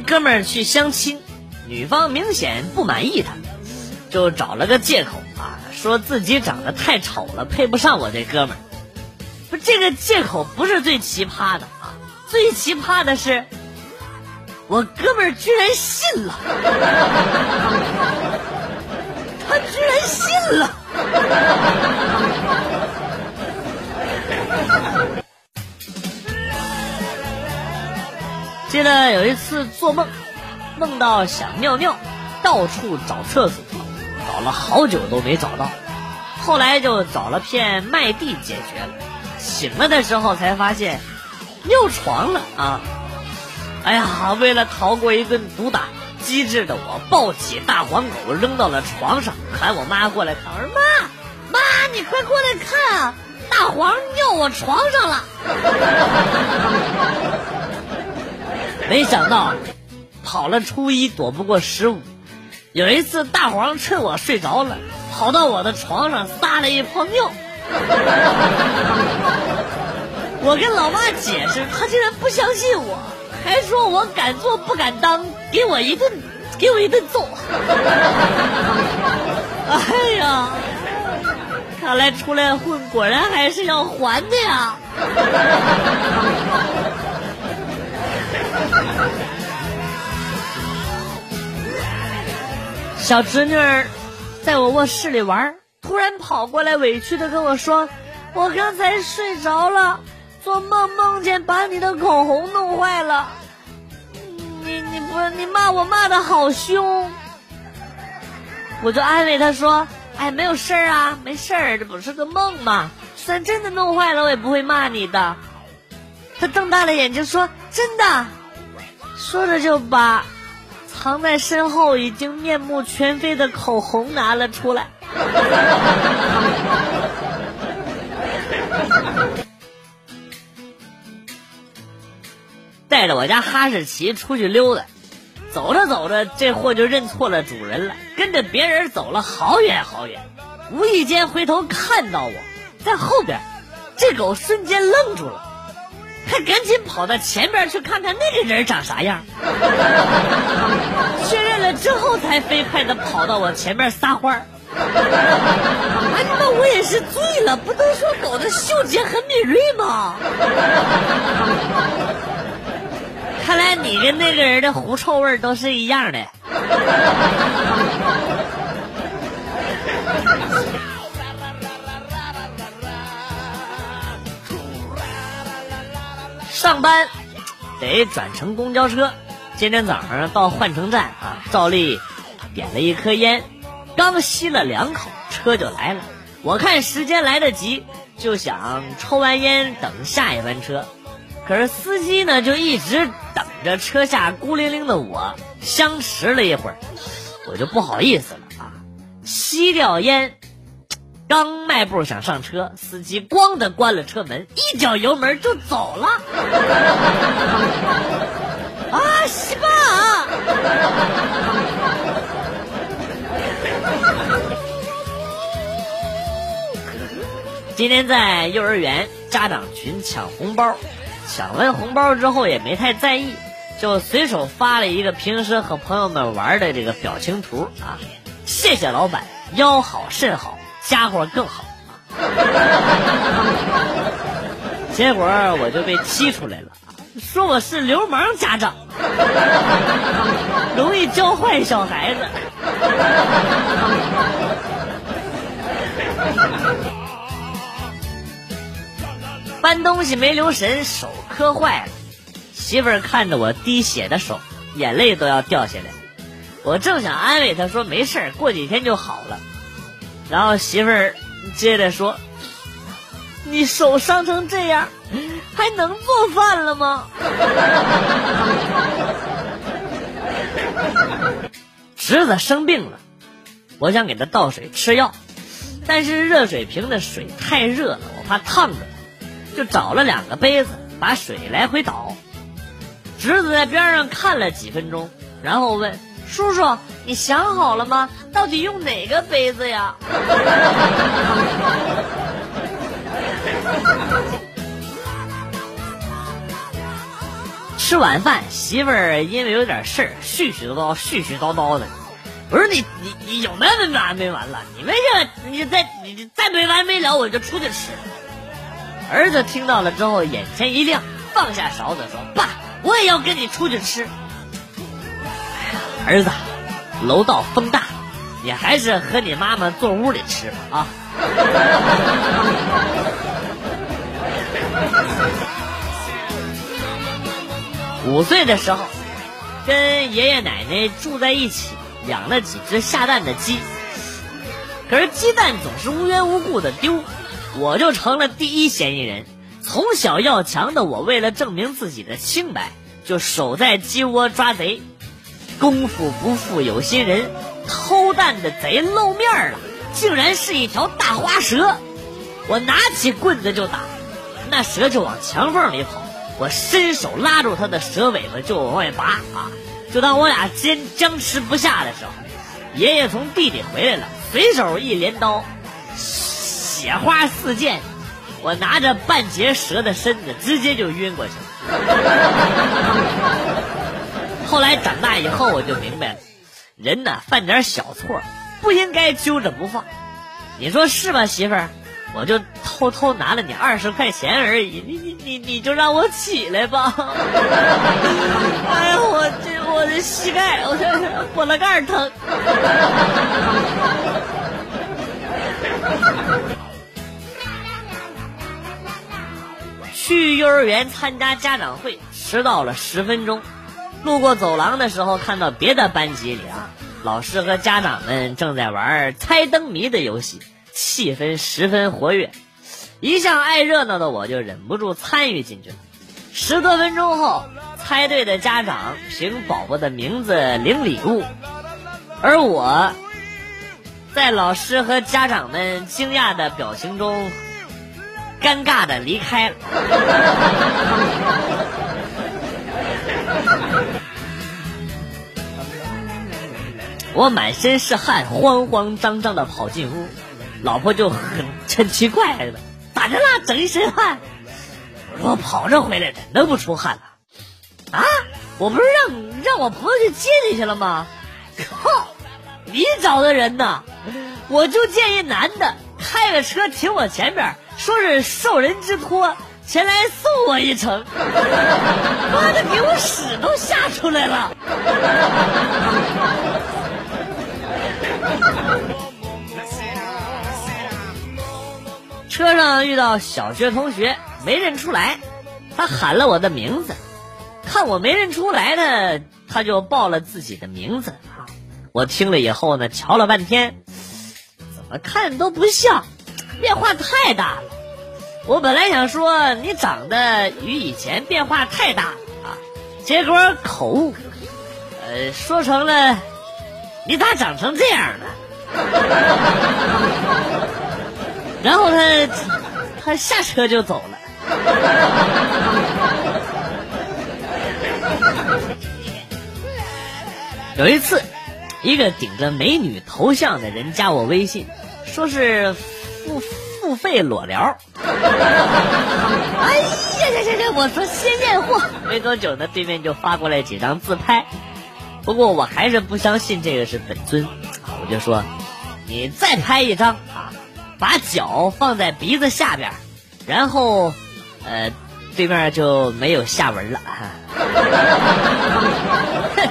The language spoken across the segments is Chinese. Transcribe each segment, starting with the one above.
哥们儿去相亲，女方明显不满意他，就找了个借口啊，说自己长得太丑了，配不上我这哥们儿。不，这个借口不是最奇葩的啊，最奇葩的是，我哥们儿居然信了，他居然信了。记得有一次做梦，梦到想尿尿，到处找厕所，找了好久都没找到，后来就找了片麦地解决了。醒了的时候才发现，尿床了啊！哎呀，为了逃过一顿毒打，机智的我抱起大黄狗扔到了床上，喊我妈过来看。我说妈，妈，你快过来看啊！大黄尿我床上了。没想到，跑了初一躲不过十五。有一次，大黄趁我睡着了，跑到我的床上撒了一泡尿。我跟老妈解释，她竟然不相信我，还说我敢做不敢当，给我一顿，给我一顿揍。哎呀，看来出来混，果然还是要还的呀。小侄女在我卧室里玩，突然跑过来，委屈的跟我说：“我刚才睡着了，做梦梦见把你的口红弄坏了。你你不你骂我骂的好凶。”我就安慰她说：“哎，没有事儿啊，没事儿，这不是个梦吗？算真的弄坏了，我也不会骂你的。”她瞪大了眼睛说：“真的。”说着就把。藏在身后已经面目全非的口红拿了出来，带着我家哈士奇出去溜达，走着走着，这货就认错了主人了，跟着别人走了好远好远，无意间回头看到我在后边，这狗瞬间愣住了。他赶紧跑到前边去看看那个人长啥样，确认了之后才飞快的跑到我前面撒欢儿。哎，那我也是醉了，不都说狗的嗅觉很敏锐吗？看来你跟那个人的狐臭味都是一样的。上班得转乘公交车，今天早上到换乘站啊，照例点了一颗烟，刚吸了两口，车就来了。我看时间来得及，就想抽完烟等下一班车，可是司机呢就一直等着车下孤零零的我，相持了一会儿，我就不好意思了啊，吸掉烟。刚迈步想上车，司机咣的关了车门，一脚油门就走了。啊，西吧！今天在幼儿园家长群抢红包，抢完红包之后也没太在意，就随手发了一个平时和朋友们玩的这个表情图啊，谢谢老板，腰好肾好。家伙更好，结果我就被踢出来了，说我是流氓家长，容易教坏小孩子。搬东西没留神，手磕坏了，媳妇儿看着我滴血的手，眼泪都要掉下来。我正想安慰她说没事过几天就好了。然后媳妇儿接着说：“你手伤成这样，还能做饭了吗？” 侄子生病了，我想给他倒水吃药，但是热水瓶的水太热了，我怕烫着，就找了两个杯子，把水来回倒。侄子在边上看了几分钟，然后问。叔叔，你想好了吗？到底用哪个杯子呀？吃晚饭，媳妇儿因为有点事儿，絮絮叨叨、絮絮叨叨的。我说你你你有没没完没完了？你们这你再你再没完没了，我就出去吃。儿子听到了之后，眼前一亮，放下勺子说：“爸，我也要跟你出去吃。”儿子，楼道风大，你还是和你妈妈坐屋里吃吧啊。五岁的时候，跟爷爷奶奶住在一起，养了几只下蛋的鸡。可是鸡蛋总是无缘无故的丢，我就成了第一嫌疑人。从小要强的我，为了证明自己的清白，就守在鸡窝抓贼。功夫不负有心人，偷蛋的贼露面了，竟然是一条大花蛇。我拿起棍子就打，那蛇就往墙缝里跑。我伸手拉住他的蛇尾巴就往外拔啊！就当我俩坚僵持不下的时候，爷爷从地里回来了，随手一镰刀，血花四溅。我拿着半截蛇的身子，直接就晕过去了。后来长大以后，我就明白了，人呢，犯点小错不应该揪着不放。你说是吧，媳妇儿？我就偷偷拿了你二十块钱而已，你你你你就让我起来吧！哎呀，我这我的膝盖，我这脖子盖疼。去幼儿园参加家长会，迟到了十分钟。路过走廊的时候，看到别的班级里啊，老师和家长们正在玩猜灯谜的游戏。气氛十分活跃，一向爱热闹的我就忍不住参与进去了。十多分钟后，猜对的家长凭宝宝的名字领礼物，而我在老师和家长们惊讶的表情中，尴尬的离开了。我满身是汗，慌慌张张的跑进屋。老婆就很很奇怪了，咋的啦？整一身汗。我说跑着回来的，能不出汗了？啊！我不是让让我朋友去接你去了吗？靠！你找的人呢？我就见一男的开个车停我前边，说是受人之托前来送我一程。妈的，给我屎都吓出来了！车上遇到小学同学，没认出来，他喊了我的名字，看我没认出来呢，他就报了自己的名字啊。我听了以后呢，瞧了半天，怎么看都不像，变化太大了。我本来想说你长得与以前变化太大了啊，结果口误，呃，说成了你咋长成这样呢？然后他他下车就走了。有一次，一个顶着美女头像的人加我微信，说是付付费裸聊。哎呀呀呀呀！我说先验货。没多久呢，对面就发过来几张自拍。不过我还是不相信这个是本尊，我就说你再拍一张啊。把脚放在鼻子下边，然后，呃，对面就没有下文了。哼，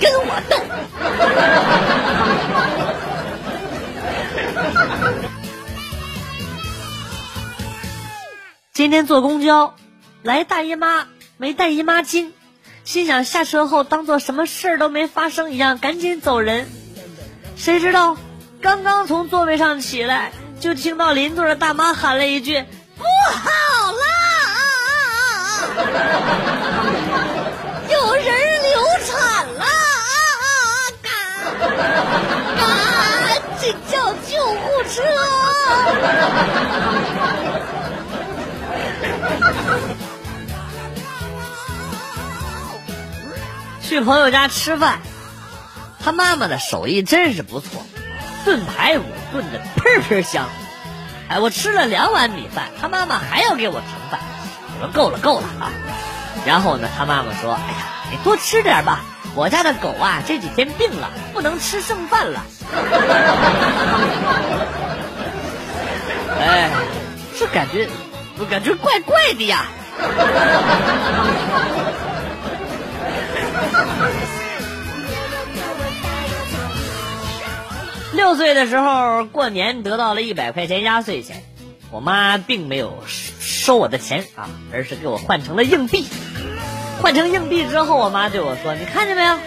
跟我斗！今天坐公交，来大姨妈没带姨妈巾，心想下车后当做什么事儿都没发生一样，赶紧走人。谁知道刚刚从座位上起来。就听到邻座的大妈喊了一句：“不好了，有人流产了，赶赶紧叫救护车！” 去朋友家吃饭，他妈妈的手艺真是不错。炖排骨炖的喷喷香，哎，我吃了两碗米饭，他妈妈还要给我盛饭，我说够了够了啊！然后呢，他妈妈说：“哎呀，你多吃点吧，我家的狗啊这几天病了，不能吃剩饭了。”哎，这感觉，我感觉怪怪的呀。六岁的时候过年得到了一百块钱压岁钱，我妈并没有收我的钱啊，而是给我换成了硬币。换成硬币之后，我妈对我说：“你看见没有？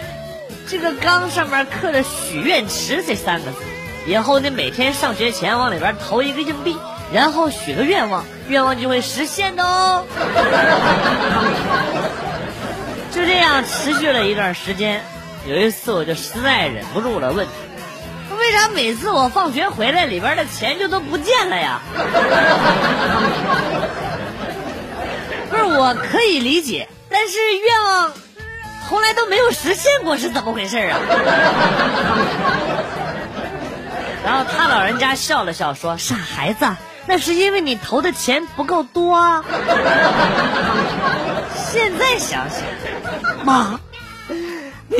这个缸上面刻着‘许愿池’这三个字，以后你每天上学前往里边投一个硬币，然后许个愿望，愿望就会实现的哦。”就这样持续了一段时间，有一次我就实在忍不住了，问。为啥每次我放学回来，里边的钱就都不见了呀？不是，我可以理解，但是愿望从来都没有实现过，是怎么回事啊？然后他老人家笑了笑说：“傻孩子，那是因为你投的钱不够多啊。”现在想想，妈。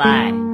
Bye.